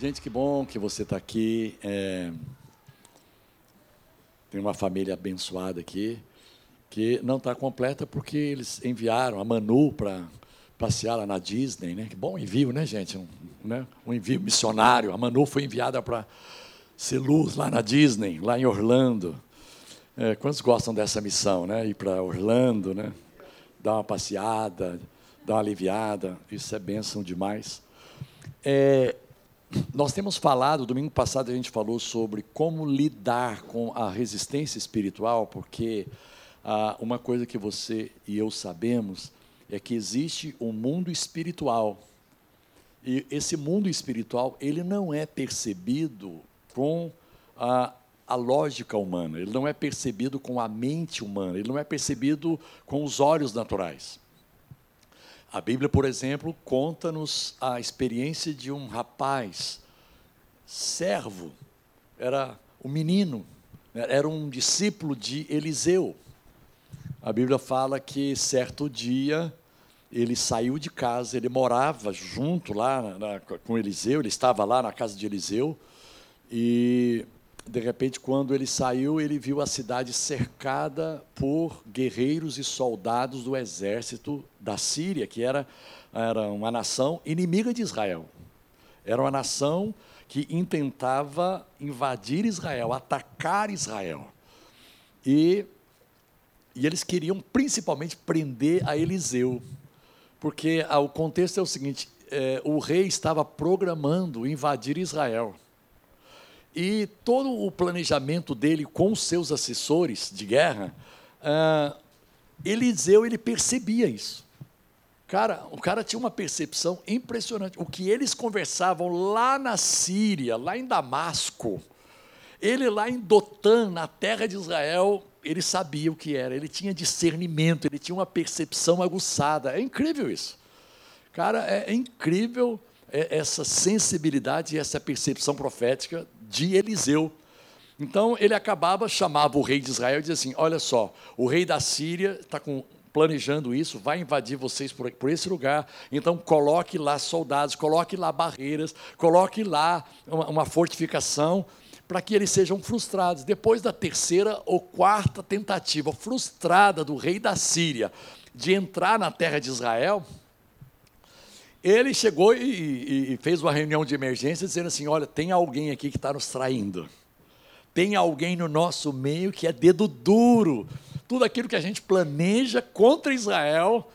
Gente, que bom que você está aqui. É... Tem uma família abençoada aqui, que não está completa porque eles enviaram a Manu para passear lá na Disney. Né? Que bom envio, né, gente? Um, né? um envio missionário. A Manu foi enviada para ser luz lá na Disney, lá em Orlando. É, quantos gostam dessa missão, né? Ir para Orlando, né? Dar uma passeada, dar uma aliviada. Isso é bênção demais. É, nós temos falado, domingo passado a gente falou sobre como lidar com a resistência espiritual, porque ah, uma coisa que você e eu sabemos é que existe um mundo espiritual. E esse mundo espiritual, ele não é percebido com a, a lógica humana, ele não é percebido com a mente humana, ele não é percebido com os olhos naturais. A Bíblia, por exemplo, conta-nos a experiência de um rapaz, servo, era um menino, era um discípulo de Eliseu. A Bíblia fala que certo dia ele saiu de casa, ele morava junto lá na, com Eliseu, ele estava lá na casa de Eliseu, e de repente, quando ele saiu, ele viu a cidade cercada por guerreiros e soldados do exército da Síria, que era, era uma nação inimiga de Israel. Era uma nação que intentava invadir Israel, atacar Israel. E, e eles queriam principalmente prender a Eliseu, porque ah, o contexto é o seguinte: é, o rei estava programando invadir Israel. E todo o planejamento dele com seus assessores de guerra, uh, Eliseu ele percebia isso. Cara, o cara tinha uma percepção impressionante. O que eles conversavam lá na Síria, lá em Damasco, ele lá em Dotã, na terra de Israel, ele sabia o que era, ele tinha discernimento, ele tinha uma percepção aguçada. É incrível isso. Cara, é, é incrível essa sensibilidade e essa percepção profética de Eliseu. Então ele acabava, chamava o rei de Israel e dizia assim: Olha só, o rei da Síria está planejando isso, vai invadir vocês por, por, esse lugar. Então coloque lá soldados, coloque lá barreiras, coloque lá uma, uma fortificação para que eles sejam frustrados. Depois da terceira ou quarta tentativa frustrada do rei da Síria de entrar na terra de Israel, ele chegou e, e, fez uma reunião de emergência dizendo assim: olha, tem alguém aqui que está nos traindo. Tem alguém no nosso meio que é dedo duro. Tudo aquilo que a gente planeja contra Israel,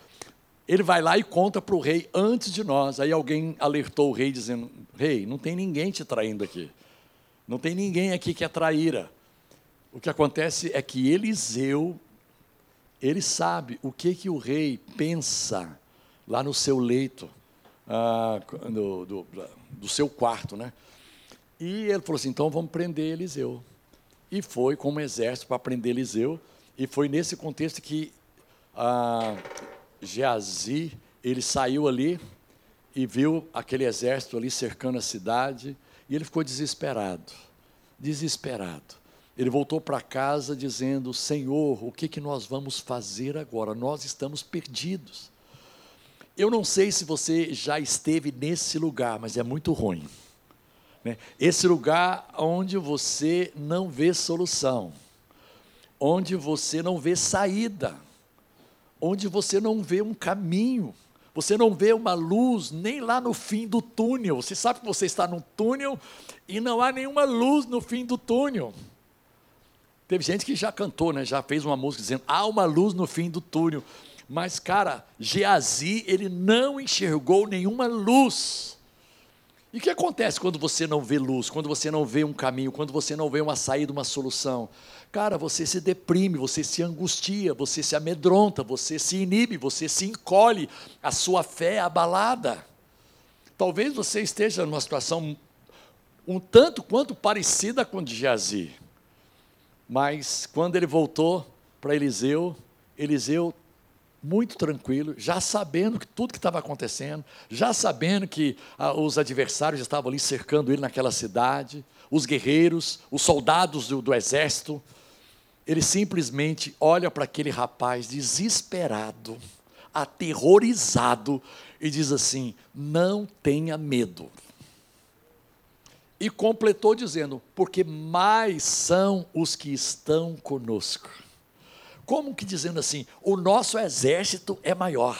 ele vai lá e conta para o rei antes de nós. Aí alguém alertou o rei dizendo: Rei, não tem ninguém te traindo aqui. Não tem ninguém aqui que é traíra. O que acontece é que Eliseu, ele sabe o que, que o rei pensa lá no seu leito ah, do, do, do, seu quarto, né? E ele falou assim: então vamos prender Eliseu. E foi com um exército para prender Eliseu. E foi nesse contexto que ah, Geazi ele saiu ali e viu aquele exército ali cercando a cidade e ele ficou desesperado, desesperado. Ele voltou para casa dizendo: Senhor, o que, que nós vamos fazer agora? Nós estamos perdidos. Eu não sei se você já esteve nesse lugar, mas é muito ruim. Né? Esse lugar onde você não vê solução, onde você não vê saída, onde você não vê um caminho, você não vê uma luz nem lá no fim do túnel. Você sabe que você está num túnel e não há nenhuma luz no fim do túnel. Teve gente que já cantou, né? já fez uma música dizendo: há uma luz no fim do túnel. Mas, cara, Geazi, ele não enxergou nenhuma luz. E o que acontece quando você não vê luz, quando você não vê um caminho, quando você não vê uma saída, uma solução? Cara, você se deprime, você se angustia, você se amedronta, você se inibe, você se encolhe, a sua fé é abalada. Talvez você esteja numa situação um tanto quanto parecida com a de Geazi. Mas quando ele voltou para Eliseu, Eliseu muito tranquilo, já sabendo que tudo que estava acontecendo, já sabendo que ah, os adversários estavam ali cercando ele naquela cidade, os guerreiros, os soldados do, do exército. Ele simplesmente olha para aquele rapaz desesperado, aterrorizado, e diz assim: Não tenha medo. E completou dizendo: Porque mais são os que estão conosco. Como que dizendo assim: O nosso exército é maior.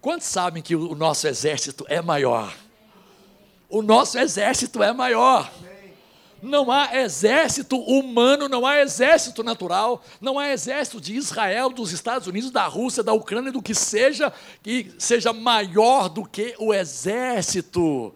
Quantos sabem que o nosso exército é maior? O nosso exército é maior. Não há exército humano, não há exército natural, não há exército de Israel, dos Estados Unidos, da Rússia, da Ucrânia, do que seja, que seja maior do que o exército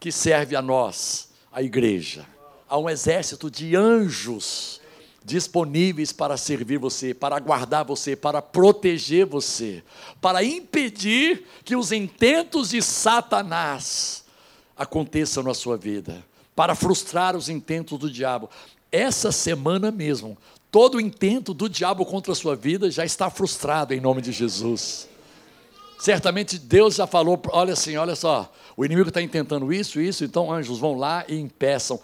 que serve a nós, a igreja. Há um exército de anjos disponíveis para servir você, para guardar você, para proteger você, para impedir que os intentos de Satanás aconteçam na sua vida para frustrar os intentos do diabo. Essa semana mesmo, todo o intento do diabo contra a sua vida já está frustrado em nome de Jesus. Certamente Deus já falou, olha assim, olha só, o inimigo está intentando isso, isso, então anjos vão lá e impeçam.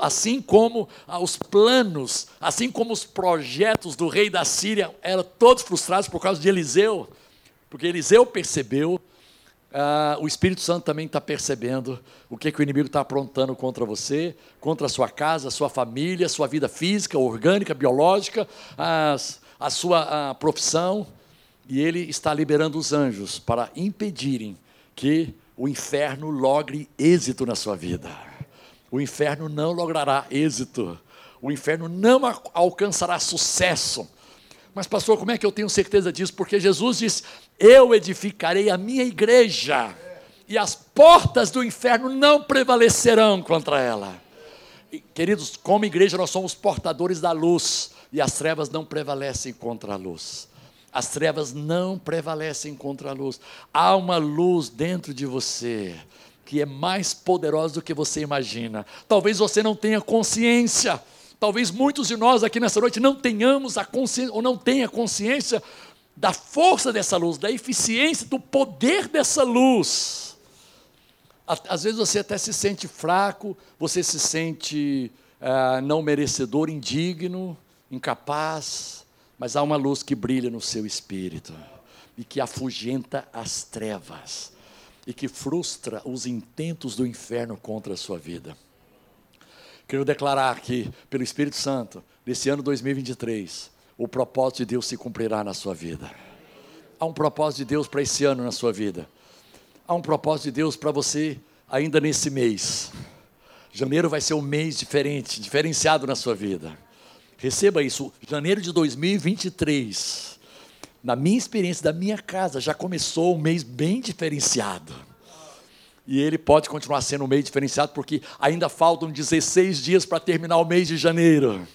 Assim como ah, os planos, assim como os projetos do rei da Síria eram todos frustrados por causa de Eliseu, porque Eliseu percebeu ah, o Espírito Santo também está percebendo o que, que o inimigo está aprontando contra você, contra a sua casa, a sua família, a sua vida física, orgânica, biológica, as, a sua a profissão. E ele está liberando os anjos para impedirem que o inferno logre êxito na sua vida. O inferno não logrará êxito. O inferno não alcançará sucesso mas, pastor, como é que eu tenho certeza disso? Porque Jesus diz: Eu edificarei a minha igreja, e as portas do inferno não prevalecerão contra ela. E, queridos, como igreja, nós somos portadores da luz, e as trevas não prevalecem contra a luz. As trevas não prevalecem contra a luz. Há uma luz dentro de você que é mais poderosa do que você imagina. Talvez você não tenha consciência Talvez muitos de nós aqui nessa noite não tenhamos a consciência, ou não tenha consciência da força dessa luz, da eficiência, do poder dessa luz. Às vezes você até se sente fraco, você se sente ah, não merecedor, indigno, incapaz, mas há uma luz que brilha no seu espírito e que afugenta as trevas e que frustra os intentos do inferno contra a sua vida. Quero declarar que, pelo Espírito Santo, nesse ano 2023, o propósito de Deus se cumprirá na sua vida. Há um propósito de Deus para esse ano na sua vida. Há um propósito de Deus para você ainda nesse mês. Janeiro vai ser um mês diferente, diferenciado na sua vida. Receba isso. Janeiro de 2023, na minha experiência da minha casa, já começou um mês bem diferenciado e ele pode continuar sendo um mês diferenciado, porque ainda faltam 16 dias para terminar o mês de janeiro.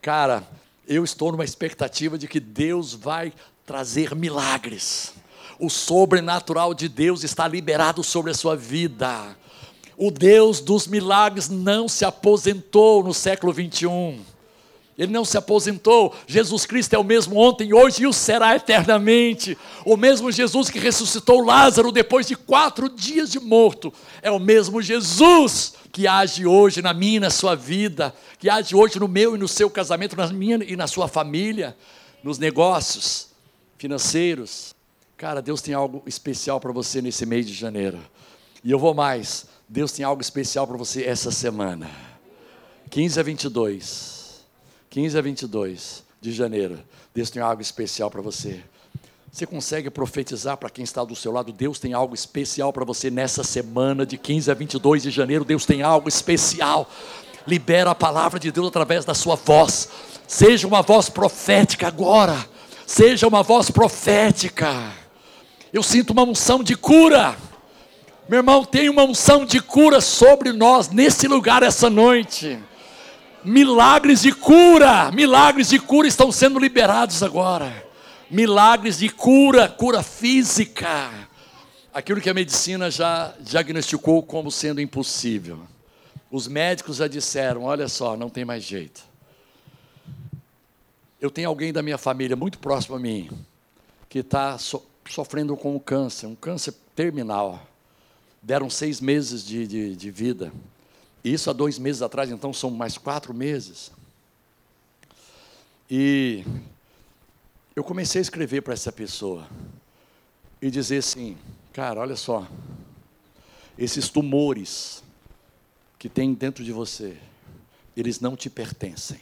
Cara, eu estou numa expectativa de que Deus vai trazer milagres. O sobrenatural de Deus está liberado sobre a sua vida. O Deus dos milagres não se aposentou no século 21. Ele não se aposentou. Jesus Cristo é o mesmo ontem, hoje e o será eternamente. O mesmo Jesus que ressuscitou Lázaro depois de quatro dias de morto. É o mesmo Jesus que age hoje na minha e na sua vida, que age hoje no meu e no seu casamento, na minha e na sua família, nos negócios financeiros. Cara, Deus tem algo especial para você nesse mês de janeiro. E eu vou mais. Deus tem algo especial para você essa semana. 15 a 22. 15 a 22 de janeiro. Deus tem algo especial para você. Você consegue profetizar para quem está do seu lado? Deus tem algo especial para você nessa semana de 15 a 22 de janeiro. Deus tem algo especial. Libera a palavra de Deus através da sua voz. Seja uma voz profética agora. Seja uma voz profética. Eu sinto uma unção de cura. Meu irmão, tem uma unção de cura sobre nós nesse lugar essa noite. Milagres de cura, milagres de cura estão sendo liberados agora. Milagres de cura, cura física. Aquilo que a medicina já diagnosticou como sendo impossível. Os médicos já disseram: olha só, não tem mais jeito. Eu tenho alguém da minha família muito próximo a mim que está so, sofrendo com um câncer, um câncer terminal. Deram seis meses de, de, de vida. Isso há dois meses atrás, então são mais quatro meses. E eu comecei a escrever para essa pessoa e dizer assim: cara, olha só, esses tumores que tem dentro de você, eles não te pertencem.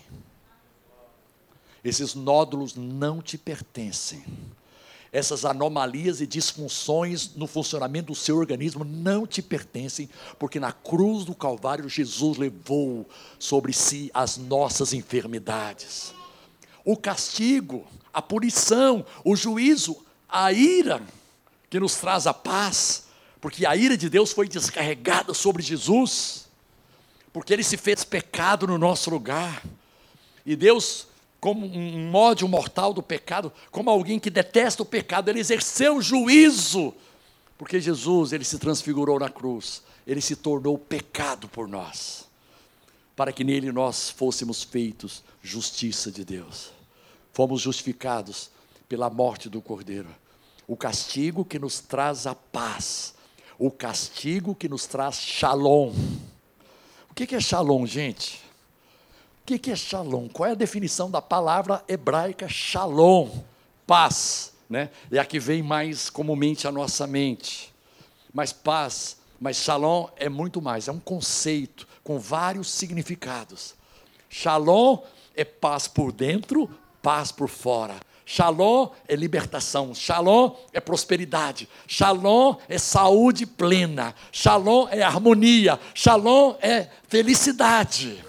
Esses nódulos não te pertencem. Essas anomalias e disfunções no funcionamento do seu organismo não te pertencem, porque na cruz do Calvário Jesus levou sobre si as nossas enfermidades. O castigo, a punição, o juízo, a ira que nos traz a paz, porque a ira de Deus foi descarregada sobre Jesus, porque ele se fez pecado no nosso lugar. E Deus como um módio mortal do pecado, como alguém que detesta o pecado, ele exerceu juízo, porque Jesus, ele se transfigurou na cruz, ele se tornou pecado por nós, para que nele nós fôssemos feitos justiça de Deus. Fomos justificados pela morte do Cordeiro. O castigo que nos traz a paz, o castigo que nos traz shalom. O que é shalom, gente? O que, é shalom? Qual é a definição da palavra hebraica shalom? Paz, né? É a que vem mais comumente à nossa mente. Mas paz, mas shalom é muito mais, é um conceito com vários significados. Shalom é paz por dentro, paz por fora. Shalom é libertação, shalom é prosperidade, shalom é saúde plena, shalom é harmonia, shalom é felicidade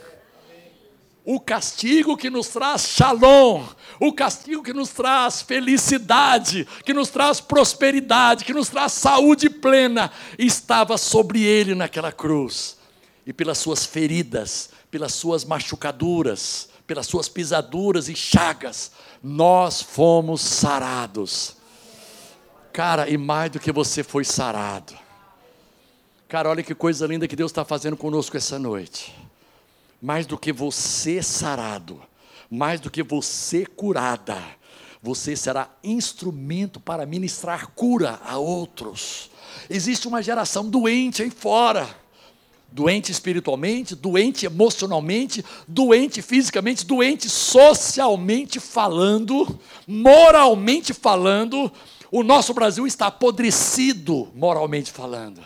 o castigo que nos traz shalom, o castigo que nos traz felicidade, que nos traz prosperidade, que nos traz saúde plena, estava sobre ele naquela cruz. E pelas suas feridas, pelas suas machucaduras, pelas suas pisaduras e chagas, nós fomos sarados. Cara, e mais do que você foi sarado. Cara, olha que coisa linda que Deus está fazendo conosco essa noite mais do que você sarado, mais do que você curada, você será instrumento para ministrar cura a outros. Existe uma geração doente aí fora, doente espiritualmente, doente emocionalmente, doente fisicamente, doente socialmente falando, moralmente falando. O nosso Brasil está apodrecido moralmente falando.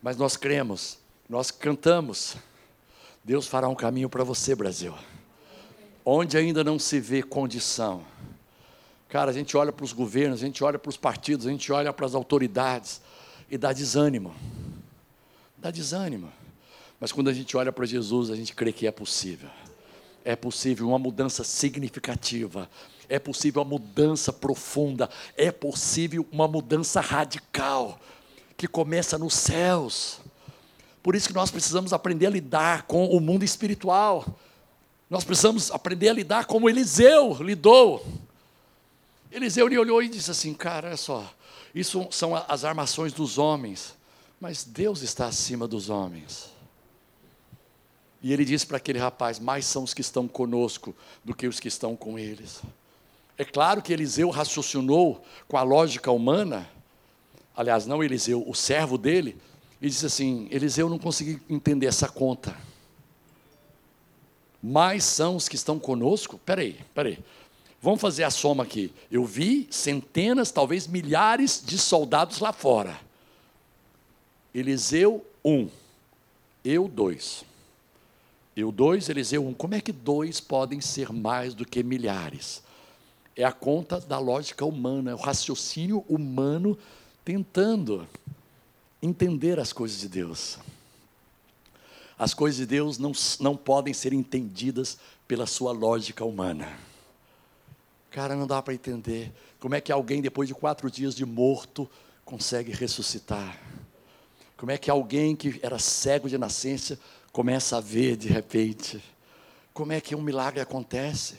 Mas nós cremos, nós cantamos, Deus fará um caminho para você, Brasil. Onde ainda não se vê condição. Cara, a gente olha para os governos, a gente olha para os partidos, a gente olha para as autoridades e dá desânimo. Dá desânimo. Mas quando a gente olha para Jesus, a gente crê que é possível. É possível uma mudança significativa. É possível uma mudança profunda. É possível uma mudança radical que começa nos céus. Por isso que nós precisamos aprender a lidar com o mundo espiritual. Nós precisamos aprender a lidar como Eliseu lidou. Eliseu lhe olhou e disse assim: Cara, olha só, isso são as armações dos homens, mas Deus está acima dos homens. E ele disse para aquele rapaz: Mais são os que estão conosco do que os que estão com eles. É claro que Eliseu raciocinou com a lógica humana, aliás, não Eliseu, o servo dele, e disse assim: Eliseu, não consegui entender essa conta. Mais são os que estão conosco? Peraí, peraí. Vamos fazer a soma aqui. Eu vi centenas, talvez milhares de soldados lá fora. Eliseu, um. Eu, dois. Eu, dois, Eliseu, um. Como é que dois podem ser mais do que milhares? É a conta da lógica humana, é o raciocínio humano tentando entender as coisas de Deus. As coisas de Deus não, não podem ser entendidas pela sua lógica humana. Cara, não dá para entender como é que alguém, depois de quatro dias de morto, consegue ressuscitar. Como é que alguém que era cego de nascença começa a ver de repente? Como é que um milagre acontece?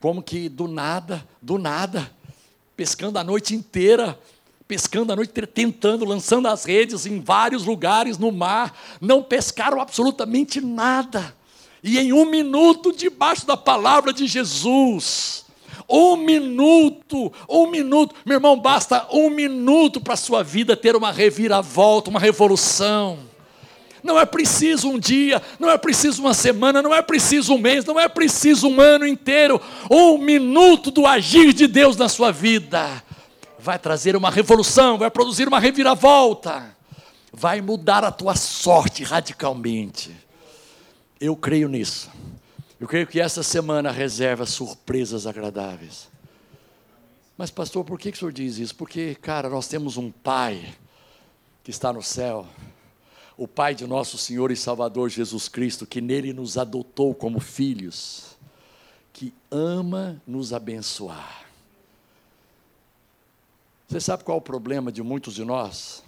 Como que do nada, do nada, pescando a noite inteira, pescando a noite tentando, lançando as redes em vários lugares no mar, não pescaram absolutamente nada. E em um minuto, debaixo da palavra de Jesus, um minuto, um minuto, meu irmão, basta um minuto para a sua vida ter uma reviravolta, uma revolução. Não é preciso um dia, não é preciso uma semana, não é preciso um mês, não é preciso um ano inteiro. Um minuto do agir de Deus na sua vida vai trazer uma revolução, vai produzir uma reviravolta, vai mudar a tua sorte radicalmente. Eu creio nisso. Eu creio que essa semana reserva surpresas agradáveis. Mas, pastor, por que, o senhor diz isso? Porque, cara, nós temos um Pai que está no céu, o Pai de nosso Senhor e Salvador Jesus Cristo, que nele nos adotou como filhos, que ama nos abençoar. Você sabe qual é o problema de muitos de nós?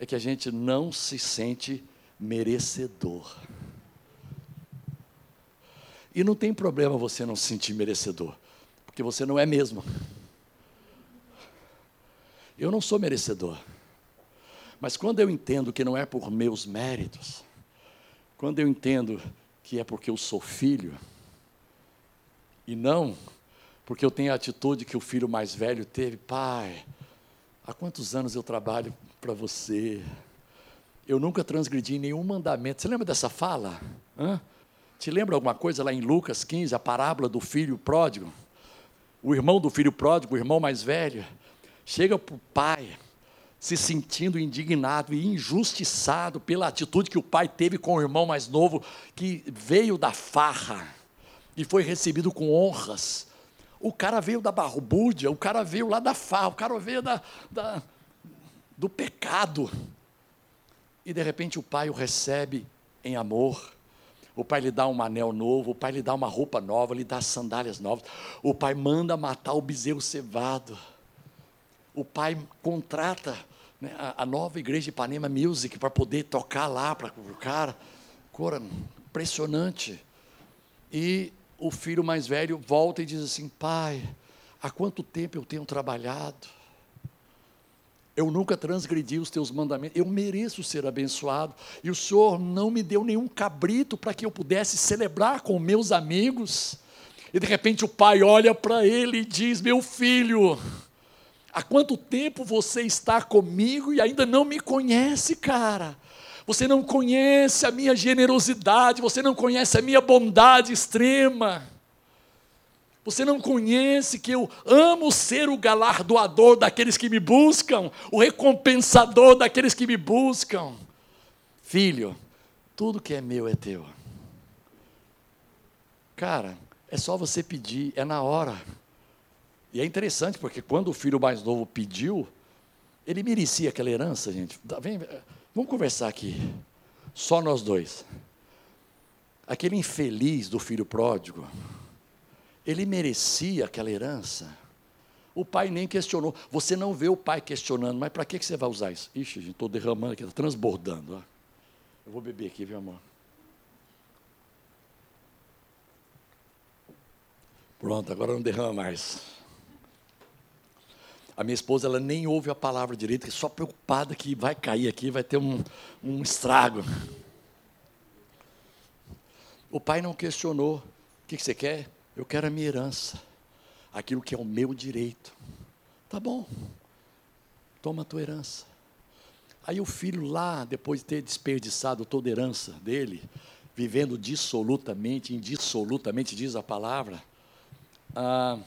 É que a gente não se sente merecedor. E não tem problema você não se sentir merecedor, porque você não é mesmo. Eu não sou merecedor. Mas quando eu entendo que não é por meus méritos, quando eu entendo que é porque eu sou filho, e não porque eu tenho a atitude que o filho mais velho teve, pai, há quantos anos eu trabalho para você? Eu nunca transgredi nenhum mandamento. Você lembra dessa fala? Hã? Te lembra alguma coisa lá em Lucas 15, a parábola do filho pródigo? O irmão do filho pródigo, o irmão mais velho, chega para o pai, se sentindo indignado e injustiçado pela atitude que o pai teve com o irmão mais novo, que veio da farra e foi recebido com honras. O cara veio da barbúrdia, o cara veio lá da farra, o cara veio da, da do pecado. E de repente o pai o recebe em amor o pai lhe dá um anel novo, o pai lhe dá uma roupa nova, lhe dá sandálias novas. O pai manda matar o bezerro cevado. O pai contrata né, a, a, nova igreja de Ipanema Music para poder tocar lá para o cara. Cora, impressionante. E o filho mais velho volta e diz assim: Pai, há quanto tempo eu tenho trabalhado? Eu nunca transgredi os teus mandamentos, eu mereço ser abençoado. E o Senhor não me deu nenhum cabrito para que eu pudesse celebrar com meus amigos. E de repente o pai olha para ele e diz: Meu filho, há quanto tempo você está comigo e ainda não me conhece, cara? Você não conhece a minha generosidade, você não conhece a minha bondade extrema. Você não conhece que eu amo ser o galardoador daqueles que me buscam, o recompensador daqueles que me buscam. Filho, tudo que é meu é teu. Cara, é só você pedir, é na hora. E é interessante porque quando o filho mais novo pediu, ele merecia aquela herança, gente. Vem, vamos conversar aqui. Só nós dois. Aquele infeliz do filho pródigo ele merecia aquela herança. O pai nem questionou. Você não vê o pai questionando, mas para que você vai usar isso? Ixi, gente, estou derramando aqui, está transbordando. Ó. Eu vou beber aqui, viu, amor? Pronto, agora não derrama mais. A minha esposa, ela nem ouve a palavra direito, só preocupada que vai cair aqui, vai ter um, um estrago. O pai não questionou. O que, você quer? Eu quero a minha herança, aquilo que é o meu direito. Tá bom, toma a tua herança. Aí o filho lá, depois de ter desperdiçado toda a herança dele, vivendo dissolutamente, indissolutamente, diz a palavra, ah,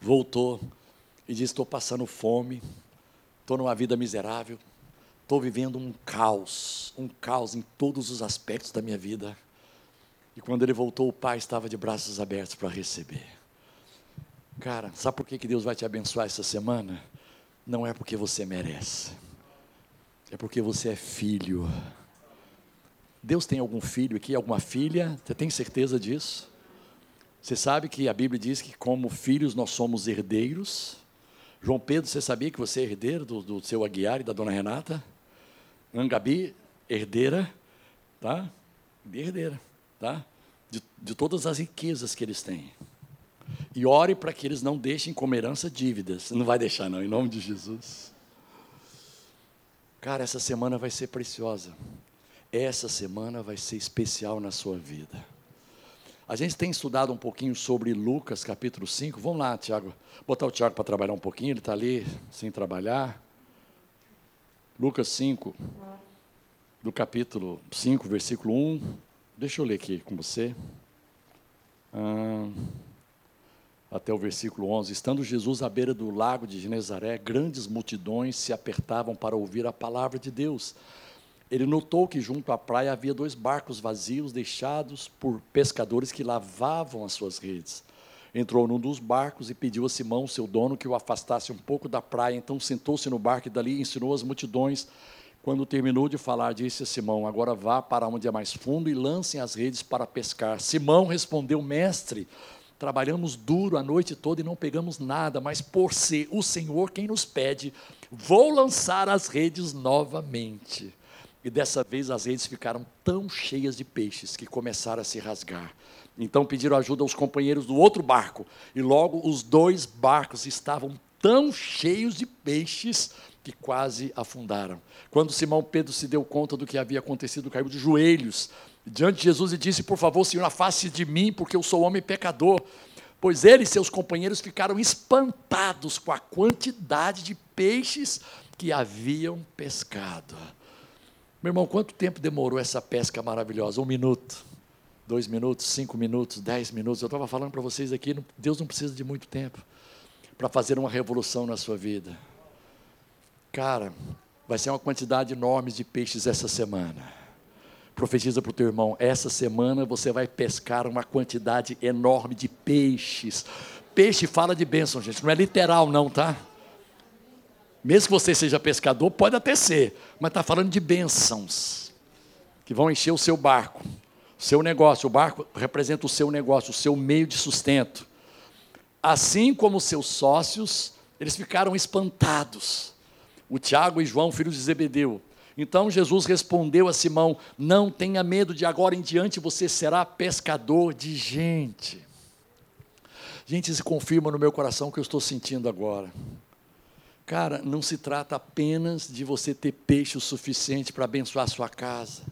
voltou e disse: Estou passando fome, estou numa vida miserável, estou vivendo um caos, um caos em todos os aspectos da minha vida. E quando ele voltou, o pai estava de braços abertos para receber. Cara, sabe por que Deus vai te abençoar essa semana? Não é porque você merece, é porque você é filho. Deus tem algum filho aqui, alguma filha? Você tem certeza disso? Você sabe que a Bíblia diz que, como filhos, nós somos herdeiros. João Pedro, você sabia que você é herdeiro do, do seu Aguiar e da dona Renata? Angabi, herdeira, tá? Herdeira tá? de, de todas as riquezas que eles têm. E ore para que eles não deixem como herança dívidas. Não vai deixar, não, em nome de Jesus. Cara, essa semana vai ser preciosa. Essa semana vai ser especial na sua vida. A gente tem estudado um pouquinho sobre Lucas capítulo 5. Vamos lá, Tiago. Botar o Tiago para trabalhar um pouquinho, ele está ali sem trabalhar. Lucas 5, do capítulo 5, versículo 1 Deixa eu ler aqui com você. Ah, até o versículo 11. Estando Jesus à beira do lago de Genezaré, grandes multidões se apertavam para ouvir a palavra de Deus. Ele notou que junto à praia havia dois barcos vazios deixados por pescadores que lavavam as suas redes. Entrou num dos barcos e pediu a Simão, seu dono, que o afastasse um pouco da praia. Então sentou-se no barco e dali ensinou as multidões. Quando terminou de falar, disse a Simão: Agora vá para onde é mais fundo e lancem as redes para pescar. Simão respondeu: Mestre, trabalhamos duro a noite toda e não pegamos nada, mas por ser o Senhor quem nos pede, vou lançar as redes novamente. E dessa vez as redes ficaram tão cheias de peixes que começaram a se rasgar. Então pediram ajuda aos companheiros do outro barco, e logo os dois barcos estavam tão cheios de peixes que quase afundaram. Quando Simão Pedro se deu conta do que havia acontecido, caiu de joelhos diante de Jesus e disse: Por favor, Senhor, afaste de mim, porque eu sou homem pecador. Pois ele e seus companheiros ficaram espantados com a quantidade de peixes que haviam pescado. Meu irmão, quanto tempo demorou essa pesca maravilhosa? Um minuto, dois minutos, cinco minutos, dez minutos. Eu estava falando para vocês aqui, Deus não precisa de muito tempo para fazer uma revolução na sua vida. Cara, vai ser uma quantidade enorme de peixes essa semana. Profetiza para o teu irmão: essa semana você vai pescar uma quantidade enorme de peixes. Peixe fala de bênção, gente, não é literal, não, tá? Mesmo que você seja pescador, pode até ser, mas está falando de bênçãos que vão encher o seu barco, o seu negócio. O barco representa o seu negócio, o seu meio de sustento. Assim como seus sócios, eles ficaram espantados. O Tiago e João, filhos de Zebedeu. Então Jesus respondeu a Simão: Não tenha medo, de agora em diante você será pescador de gente. Gente, isso confirma no meu coração o que eu estou sentindo agora. Cara, não se trata apenas de você ter peixe o suficiente para abençoar a sua casa.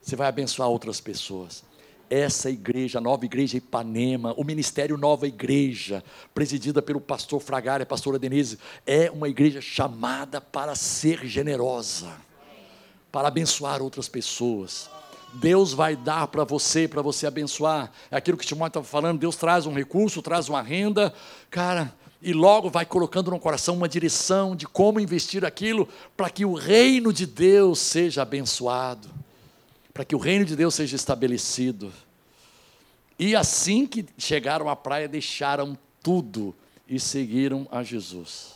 Você vai abençoar outras pessoas. Essa igreja, a nova igreja Ipanema, o ministério Nova Igreja, presidida pelo pastor Fragária, a pastora Denise, é uma igreja chamada para ser generosa, para abençoar outras pessoas. Deus vai dar para você, para você abençoar. É aquilo que Timóteo estava falando, Deus traz um recurso, traz uma renda. Cara, e logo vai colocando no coração uma direção de como investir aquilo para que o reino de Deus seja abençoado, para que o reino de Deus seja estabelecido. E assim que chegaram à praia, deixaram tudo e seguiram a Jesus.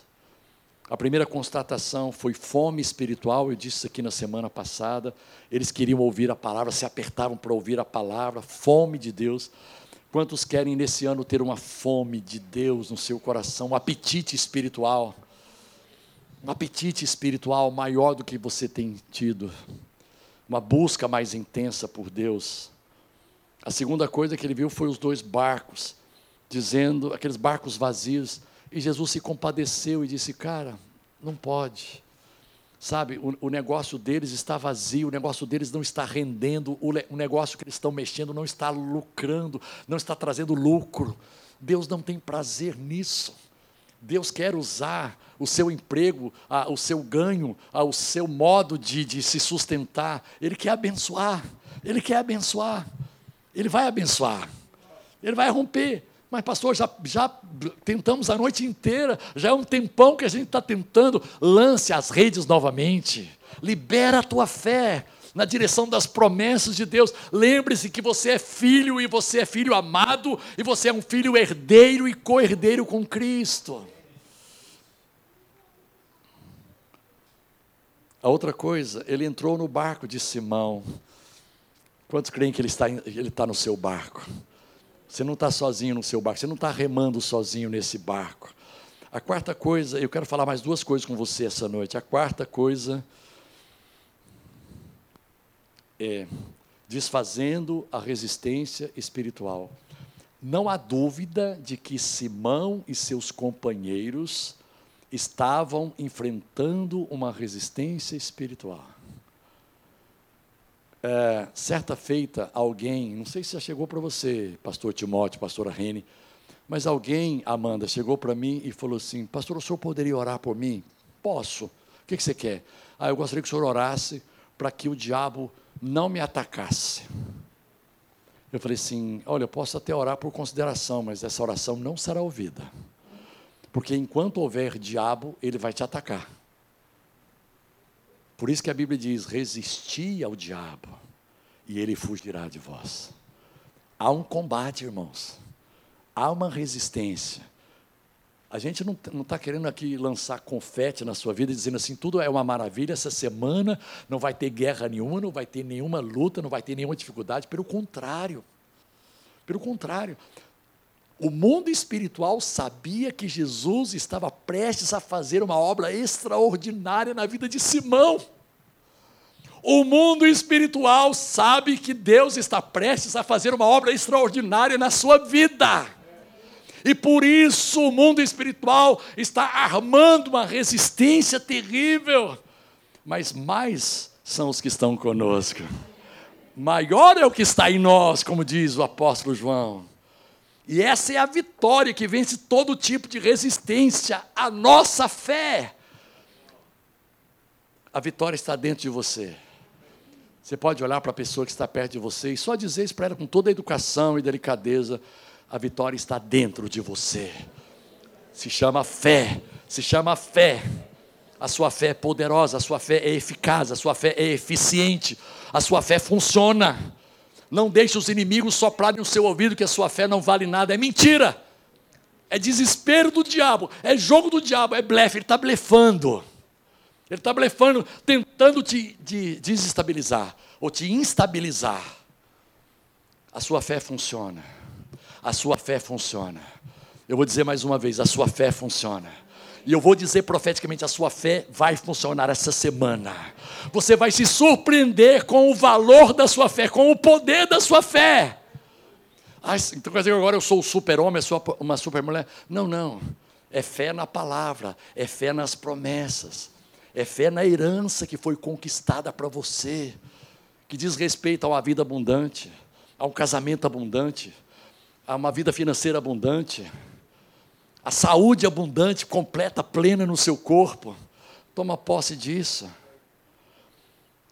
A primeira constatação foi fome espiritual, eu disse aqui na semana passada. Eles queriam ouvir a palavra, se apertavam para ouvir a palavra, fome de Deus. Quantos querem nesse ano ter uma fome de Deus no seu coração, um apetite espiritual? Um apetite espiritual maior do que você tem tido, uma busca mais intensa por Deus. A segunda coisa que ele viu foi os dois barcos, dizendo, aqueles barcos vazios, e Jesus se compadeceu e disse: Cara, não pode. Sabe, o, o, negócio deles está vazio, o negócio deles não está rendendo, o, o negócio que eles estão mexendo não está lucrando, não está trazendo lucro. Deus não tem prazer nisso. Deus quer usar o seu emprego, a, o seu ganho, a, o seu modo de, de se sustentar. Ele quer abençoar. Ele quer abençoar. Ele vai abençoar. Ele vai romper. Mas, pastor, já, já tentamos a noite inteira, já é um tempão que a gente está tentando. Lance as redes novamente, libera a tua fé na direção das promessas de Deus. Lembre-se que você é filho e você é filho amado, e você é um filho herdeiro e co-herdeiro com Cristo. A outra coisa, ele entrou no barco de Simão. Quantos creem que ele está, ele está no seu barco? Você não está sozinho no seu barco, você não está remando sozinho nesse barco. A quarta coisa, eu quero falar mais duas coisas com você essa noite. A quarta coisa é desfazendo a resistência espiritual. Não há dúvida de que Simão e seus companheiros estavam enfrentando uma resistência espiritual. É, certa feita, alguém, não sei se já chegou para você, pastor Timóteo, pastora Rene, mas alguém, Amanda, chegou para mim e falou assim: Pastor, o senhor poderia orar por mim? Posso. O que, que você quer? Ah, eu gostaria que o senhor orasse para que o diabo não me atacasse. Eu falei assim: olha, eu posso até orar por consideração, mas essa oração não será ouvida. Porque enquanto houver diabo, ele vai te atacar. Por isso que a Bíblia diz: resisti ao diabo, e ele fugirá de vós. Há um combate, irmãos. Há uma resistência. A gente não está querendo aqui lançar confete na sua vida, dizendo assim, tudo é uma maravilha, essa semana não vai ter guerra nenhuma, não vai ter nenhuma luta, não vai ter nenhuma dificuldade. Pelo contrário. Pelo contrário. O mundo espiritual sabia que Jesus estava prestes a fazer uma obra extraordinária na vida de Simão. O mundo espiritual sabe que Deus está prestes a fazer uma obra extraordinária na sua vida. E por isso o mundo espiritual está armando uma resistência terrível. Mas mais são os que estão conosco. Maior é o que está em nós, como diz o apóstolo João. E essa é a vitória que vence todo tipo de resistência à nossa fé. A vitória está dentro de você. Você pode olhar para a pessoa que está perto de você e só dizer isso para ela com toda a educação e delicadeza: a vitória está dentro de você. Se chama fé, se chama fé. A sua fé é poderosa, a sua fé é eficaz, a sua fé é eficiente, a sua fé funciona. Não deixe os inimigos soplarem no seu ouvido que a sua fé não vale nada. É mentira. É desespero do diabo. É jogo do diabo. É blefe. Ele está blefando. Ele está blefando, tentando te de, desestabilizar ou te instabilizar. A sua fé funciona a sua fé funciona. Eu vou dizer mais uma vez: a sua fé funciona. E eu vou dizer profeticamente: a sua fé vai funcionar essa semana. Você vai se surpreender com o valor da sua fé, com o poder da sua fé. Ah, então quer dizer agora eu sou o super-homem, sou uma super-mulher? Não, não. É fé na palavra, é fé nas promessas, é fé na herança que foi conquistada para você, que diz respeito a uma vida abundante, a um casamento abundante a uma vida financeira abundante, a saúde abundante, completa, plena no seu corpo. Toma posse disso.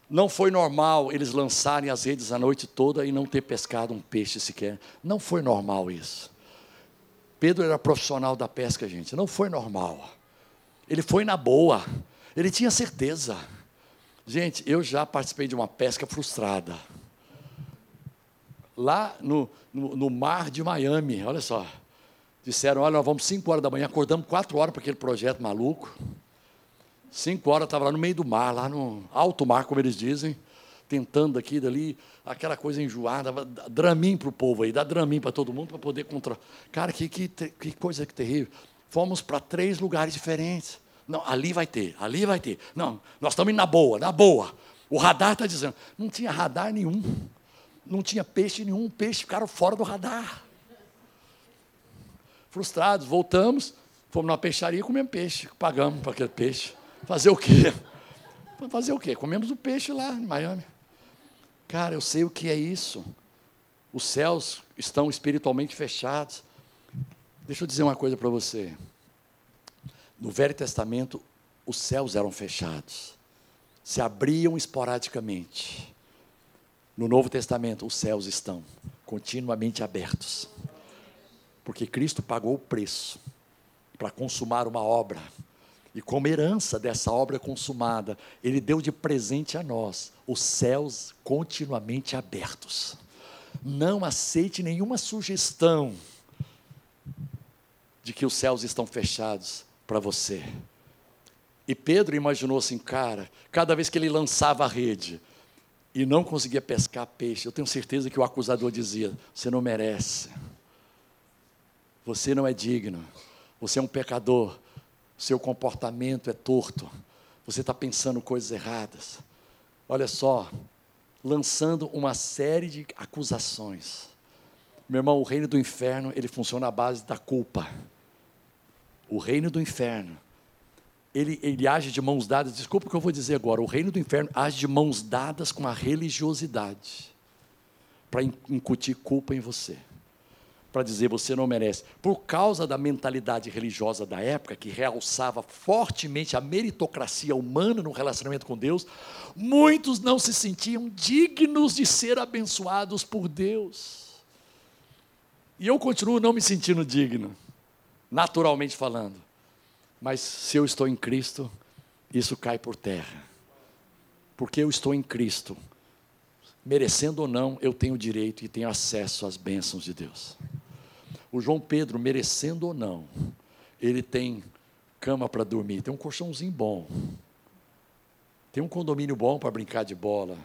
Não foi normal eles lançarem as redes a noite toda e não ter pescado um peixe sequer. Não foi normal isso. Pedro era profissional da pesca, gente. Não foi normal. Ele foi na boa. Ele tinha certeza. Gente, eu já participei de uma pesca frustrada lá no, no, no, mar de Miami, olha só. Disseram, olha, nós vamos 5 horas da manhã, acordamos 4 horas para aquele projeto maluco. 5 horas, estava lá no meio do mar, lá no alto mar, como eles dizem, tentando aqui dali, aquela coisa enjoada, dramin para o povo aí, dá dramin para todo mundo para poder controlar. Cara, que, que, que coisa que terrível. Fomos para três lugares diferentes. Não, ali vai ter, ali vai ter. Não, nós estamos indo na boa, na boa. O radar está dizendo, não tinha radar nenhum não tinha peixe nenhum, peixe ficaram fora do radar. Frustrados, voltamos, fomos na peixaria e comemos peixe, pagamos para aquele peixe. Fazer o quê? Fazer o quê? Comemos o peixe lá em Miami. Cara, eu sei o que é isso. Os céus estão espiritualmente fechados. Deixa eu dizer uma coisa para você. No Velho Testamento, os céus eram fechados, se abriam esporadicamente. No Novo Testamento, os céus estão continuamente abertos. Porque Cristo pagou o preço para consumar uma obra. E como herança dessa obra consumada, Ele deu de presente a nós os céus continuamente abertos. Não aceite nenhuma sugestão de que os céus estão fechados para você. E Pedro imaginou assim, cara, cada vez que ele lançava a rede, e não conseguia pescar peixe, eu tenho certeza que o acusador dizia: Você não merece, você não é digno, você é um pecador, seu comportamento é torto, você está pensando coisas erradas. Olha só, lançando uma série de acusações. Meu irmão, o reino do inferno, ele funciona à base da culpa. O reino do inferno ele, ele age de mãos dadas, desculpa o que eu vou dizer agora, o reino do inferno age de mãos dadas com a religiosidade, para incutir culpa em você, para dizer você não merece. Por causa da mentalidade religiosa da época, que realçava fortemente a meritocracia humana no relacionamento com Deus, muitos não se sentiam dignos de ser abençoados por Deus. E eu continuo não me sentindo digno, naturalmente falando. Mas se eu estou em Cristo, isso cai por terra. Porque eu estou em Cristo. Merecendo ou não, eu tenho direito e tenho acesso às bênçãos de Deus. O João Pedro, merecendo ou não, ele tem cama para dormir, tem um colchãozinho bom, tem um condomínio bom para brincar de bola.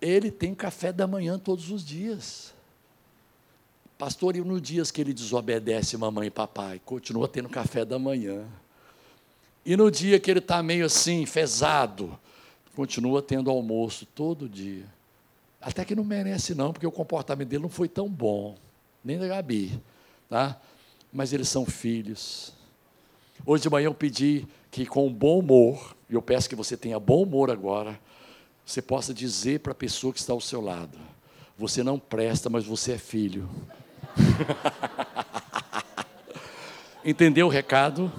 Ele tem café da manhã todos os dias. Pastor, e nos dias que ele desobedece mamãe e papai, continua tendo café da manhã. E no dia que ele está meio assim, fezado, continua tendo almoço todo dia. Até que não merece, não, porque o comportamento dele não foi tão bom, nem da Gabi. Tá? Mas eles são filhos. Hoje de manhã eu pedi que, com bom humor, e eu peço que você tenha bom humor agora, você possa dizer para a pessoa que está ao seu lado: Você não presta, mas você é filho. Entendeu o recado?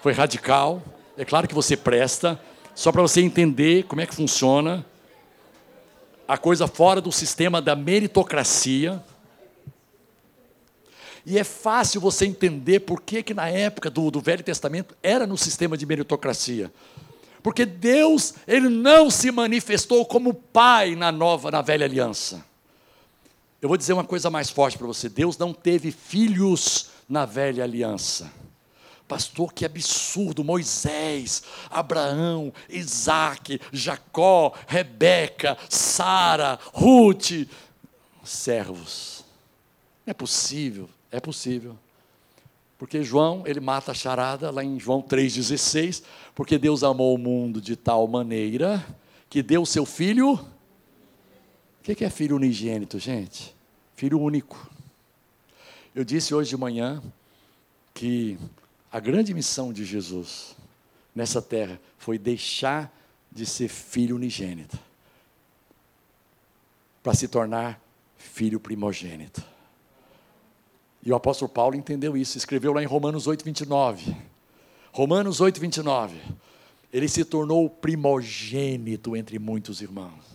Foi radical. É claro que você presta, só para você entender como é que funciona a coisa fora do sistema da meritocracia. E é fácil você entender por que, que na época do, do Velho Testamento era no sistema de meritocracia. Porque Deus, Ele não se manifestou como Pai na nova, na velha aliança. Eu vou dizer uma coisa mais forte para você: Deus não teve filhos na velha aliança. Pastor, que absurdo! Moisés, Abraão, Isaac, Jacó, Rebeca, Sara, Ruth, servos. É possível, é possível. Porque João, ele mata a charada lá em João 3,16, porque Deus amou o mundo de tal maneira que deu o seu filho o que é filho unigênito, gente? Filho único. Eu disse hoje de manhã que a grande missão de Jesus nessa terra foi deixar de ser filho unigênito para se tornar filho primogênito. E o apóstolo Paulo entendeu isso, escreveu lá em Romanos 8, 29. Romanos 8, 29. Ele se tornou primogênito entre muitos irmãos.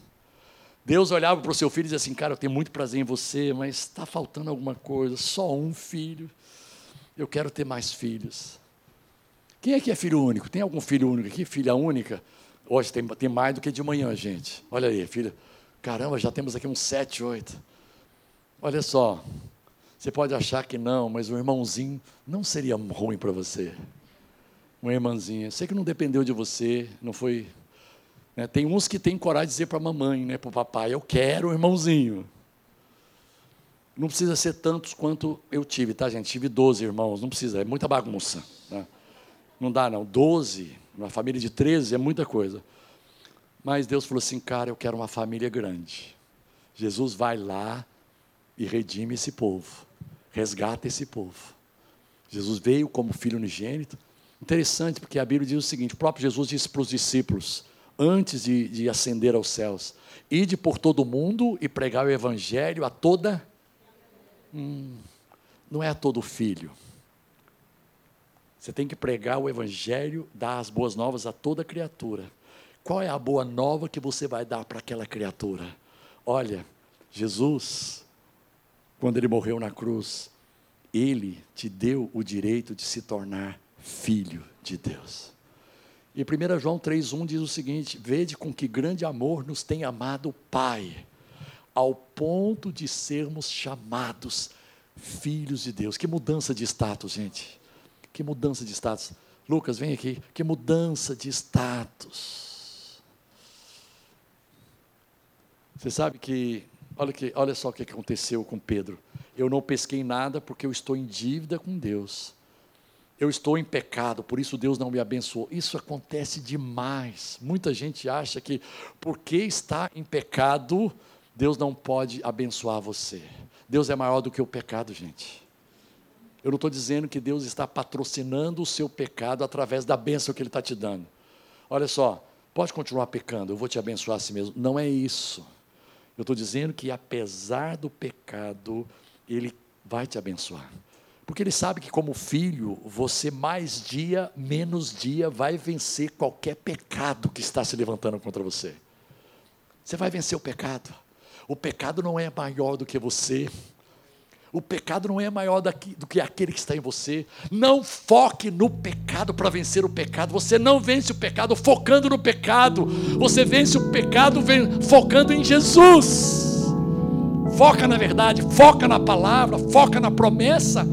Deus olhava para o seu filho e dizia assim: Cara, eu tenho muito prazer em você, mas está faltando alguma coisa, só um filho. Eu quero ter mais filhos. Quem é que é filho único? Tem algum filho único aqui? Filha única? Hoje tem, tem mais do que de manhã, gente. Olha aí, filha. Caramba, já temos aqui uns sete, oito. Olha só. Você pode achar que não, mas o irmãozinho não seria ruim para você. Uma irmãzinha. Sei que não dependeu de você, não foi né? Tem uns que têm coragem de dizer para a mamãe, né, para o papai, eu quero o irmãozinho. Não precisa ser tantos quanto eu tive, tá, gente? Tive 12 irmãos, não precisa, é muita bagunça. Né? Não dá, não. 12, uma família de 13 é muita coisa. Mas Deus falou assim, cara, eu quero uma família grande. Jesus vai lá e redime esse povo, resgata esse povo. Jesus veio como filho unigênito. Interessante, porque a Bíblia diz o seguinte: o próprio Jesus disse para os discípulos: antes de, de ascender aos céus. Ide por todo o mundo e pregar o evangelho a toda. Hum, não é a todo filho. Você tem que pregar o evangelho, dar as boas novas a toda criatura. Qual é a boa nova que você vai dar para aquela criatura? Olha, Jesus, quando ele morreu na cruz, ele te deu o direito de se tornar filho de Deus. E 1 João 3,1 diz o seguinte: Vede com que grande amor nos tem amado o Pai, ao ponto de sermos chamados filhos de Deus. Que mudança de status, gente. Que mudança de status. Lucas, vem aqui. Que mudança de status. Você sabe que, olha, que, olha só o que aconteceu com Pedro. Eu não pesquei nada porque eu estou em dívida com Deus eu estou em pecado, por isso Deus não me abençoou. Isso acontece demais. Muita gente acha que porque está em pecado, Deus não pode abençoar você. Deus é maior do que o pecado, gente. Eu não estou dizendo que Deus está patrocinando o seu pecado através da bênção que Ele está te dando. Olha só, pode continuar pecando, eu vou te abençoar assim mesmo. Não é isso. Eu estou dizendo que apesar do pecado, Ele vai te abençoar. Porque ele sabe que, como filho, você mais dia, menos dia, vai vencer qualquer pecado que está se levantando contra você. Você vai vencer o pecado. O pecado não é maior do que você. O pecado não é maior do que aquele que está em você. Não foque no pecado para vencer o pecado. Você não vence o pecado focando no pecado. Você vence o pecado focando em Jesus. Foca na verdade, foca na palavra, foca na promessa,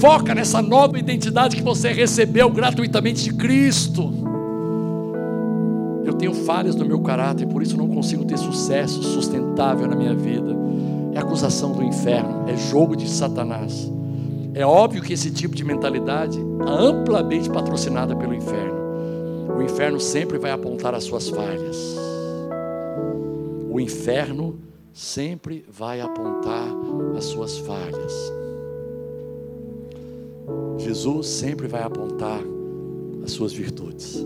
foca nessa nova identidade que você recebeu gratuitamente de Cristo. Eu tenho falhas no meu caráter, por isso não consigo ter sucesso sustentável na minha vida é acusação do inferno, é jogo de Satanás. É óbvio que esse tipo de mentalidade é amplamente patrocinada pelo inferno. O inferno sempre vai apontar as suas falhas. O inferno sempre vai apontar as suas falhas. Jesus sempre vai apontar as suas virtudes.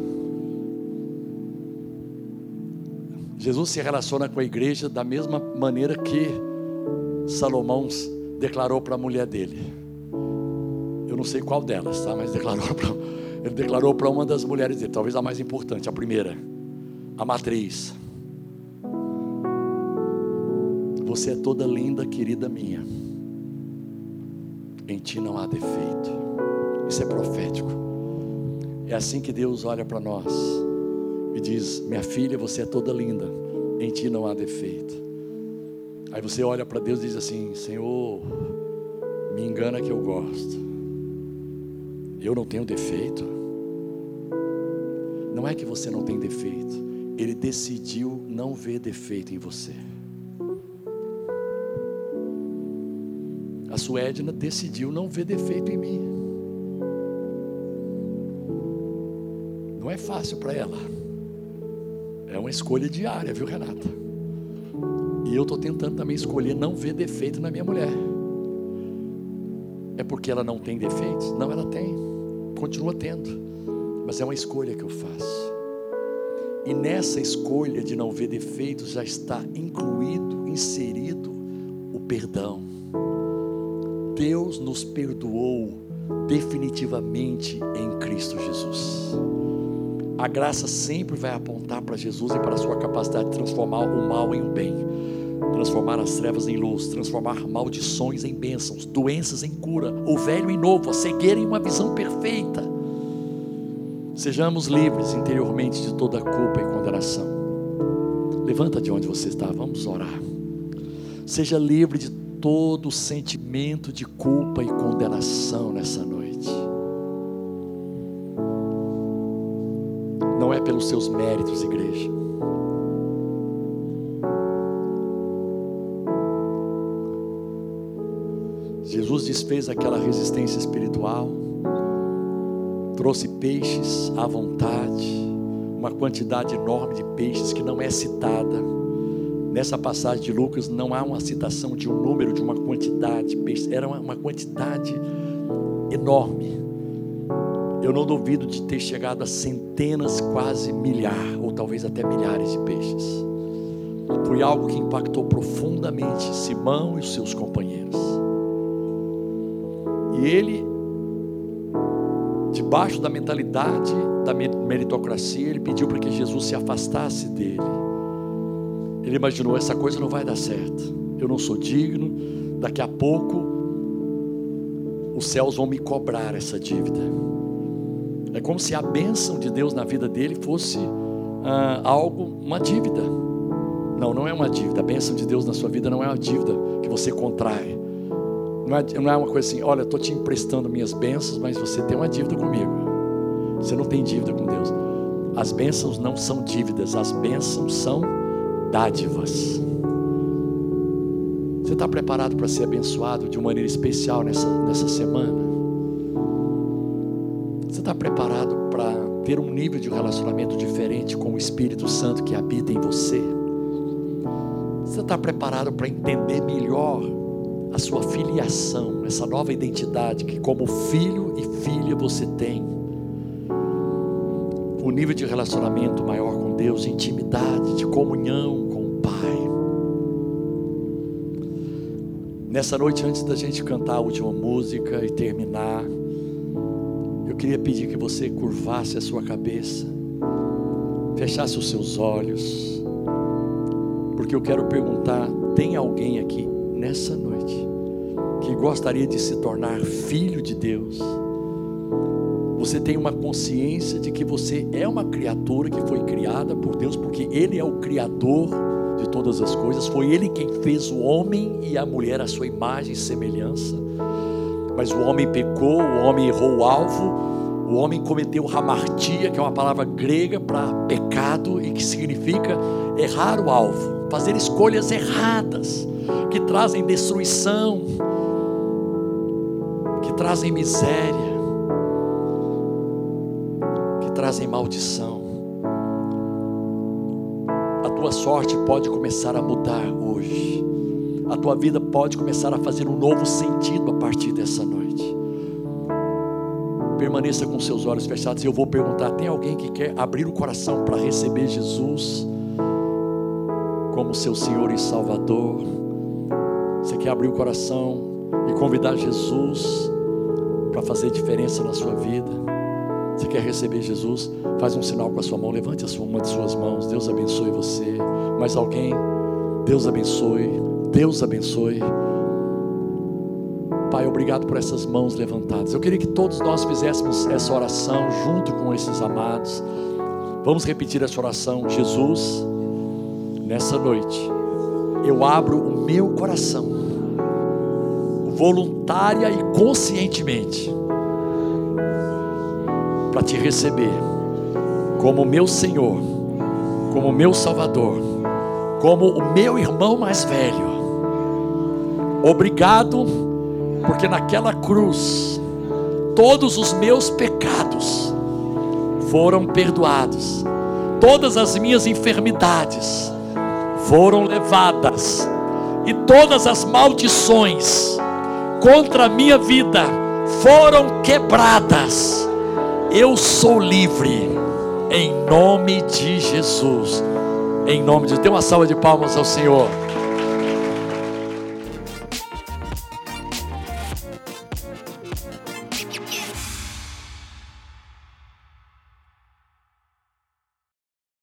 Jesus se relaciona com a igreja da mesma maneira que Salomão declarou para a mulher dele. Eu não sei qual delas, tá? Mas declarou pra, ele declarou para uma das mulheres dele, talvez a mais importante, a primeira, a matriz. Você é toda linda, querida minha. Em ti não há defeito. Isso é profético. É assim que Deus olha para nós e diz: Minha filha, você é toda linda. Em ti não há defeito. Aí você olha para Deus e diz assim: Senhor, me engana que eu gosto. Eu não tenho defeito. Não é que você não tem defeito, Ele decidiu não ver defeito em você. A sua Edna decidiu não ver defeito em mim. Não é fácil para ela. É uma escolha diária, viu, Renata? E eu estou tentando também escolher não ver defeito na minha mulher. É porque ela não tem defeitos? Não, ela tem. Continua tendo. Mas é uma escolha que eu faço. E nessa escolha de não ver defeitos já está incluído, inserido o perdão. Deus nos perdoou definitivamente em Cristo Jesus. A graça sempre vai apontar para Jesus e para a sua capacidade de transformar o mal em um bem transformar as trevas em luz, transformar maldições em bênçãos, doenças em cura, o velho em novo, a cegueira em uma visão perfeita. Sejamos livres interiormente de toda culpa e condenação. Levanta de onde você está, vamos orar. Seja livre de todo sentimento de culpa e condenação nessa noite. Pelos seus méritos, igreja Jesus desfez aquela resistência espiritual, trouxe peixes à vontade, uma quantidade enorme de peixes que não é citada. Nessa passagem de Lucas não há uma citação de um número, de uma quantidade de peixes, era uma quantidade enorme. Eu não duvido de ter chegado a centenas, quase milhar, ou talvez até milhares de peixes. Foi algo que impactou profundamente Simão e os seus companheiros. E ele, debaixo da mentalidade da meritocracia, ele pediu para que Jesus se afastasse dele. Ele imaginou: essa coisa não vai dar certo. Eu não sou digno. Daqui a pouco, os céus vão me cobrar essa dívida. É como se a bênção de Deus na vida dele fosse ah, algo, uma dívida. Não, não é uma dívida. A bênção de Deus na sua vida não é uma dívida que você contrai. Não é, é uma coisa assim, olha, estou te emprestando minhas bênçãos, mas você tem uma dívida comigo. Você não tem dívida com Deus. As bênçãos não são dívidas, as bênçãos são dádivas. Você está preparado para ser abençoado de uma maneira especial nessa, nessa semana? Você está preparado para ter um nível de relacionamento diferente com o Espírito Santo que habita em você? Você está preparado para entender melhor a sua filiação, essa nova identidade que, como filho e filha, você tem. Um nível de relacionamento maior com Deus, de intimidade, de comunhão com o Pai. Nessa noite, antes da gente cantar a última música e terminar, queria pedir que você curvasse a sua cabeça, fechasse os seus olhos, porque eu quero perguntar: tem alguém aqui nessa noite que gostaria de se tornar filho de Deus, você tem uma consciência de que você é uma criatura que foi criada por Deus, porque Ele é o Criador de todas as coisas, foi Ele quem fez o homem e a mulher à sua imagem e semelhança. Mas o homem pecou, o homem errou o alvo, o homem cometeu hamartia, que é uma palavra grega para pecado e que significa errar o alvo, fazer escolhas erradas, que trazem destruição, que trazem miséria trazem maldição. A tua sorte pode começar a mudar hoje. A tua vida pode começar a fazer um novo sentido a partir dessa noite. Permaneça com seus olhos fechados e eu vou perguntar: tem alguém que quer abrir o coração para receber Jesus como seu Senhor e Salvador? Você quer abrir o coração e convidar Jesus para fazer diferença na sua vida? Você quer receber Jesus? Faz um sinal com a sua mão, levante a sua, uma de suas mãos. Deus abençoe você. Mais alguém? Deus abençoe. Deus abençoe. Pai, obrigado por essas mãos levantadas. Eu queria que todos nós fizéssemos essa oração junto com esses amados. Vamos repetir essa oração. Jesus, nessa noite, eu abro o meu coração, voluntária e conscientemente para te receber como meu Senhor, como meu Salvador, como o meu irmão mais velho. Obrigado, porque naquela cruz todos os meus pecados foram perdoados, todas as minhas enfermidades foram levadas, e todas as maldições contra a minha vida foram quebradas eu sou livre, em nome de Jesus. Em nome de Deus. Dê uma salva de palmas ao Senhor.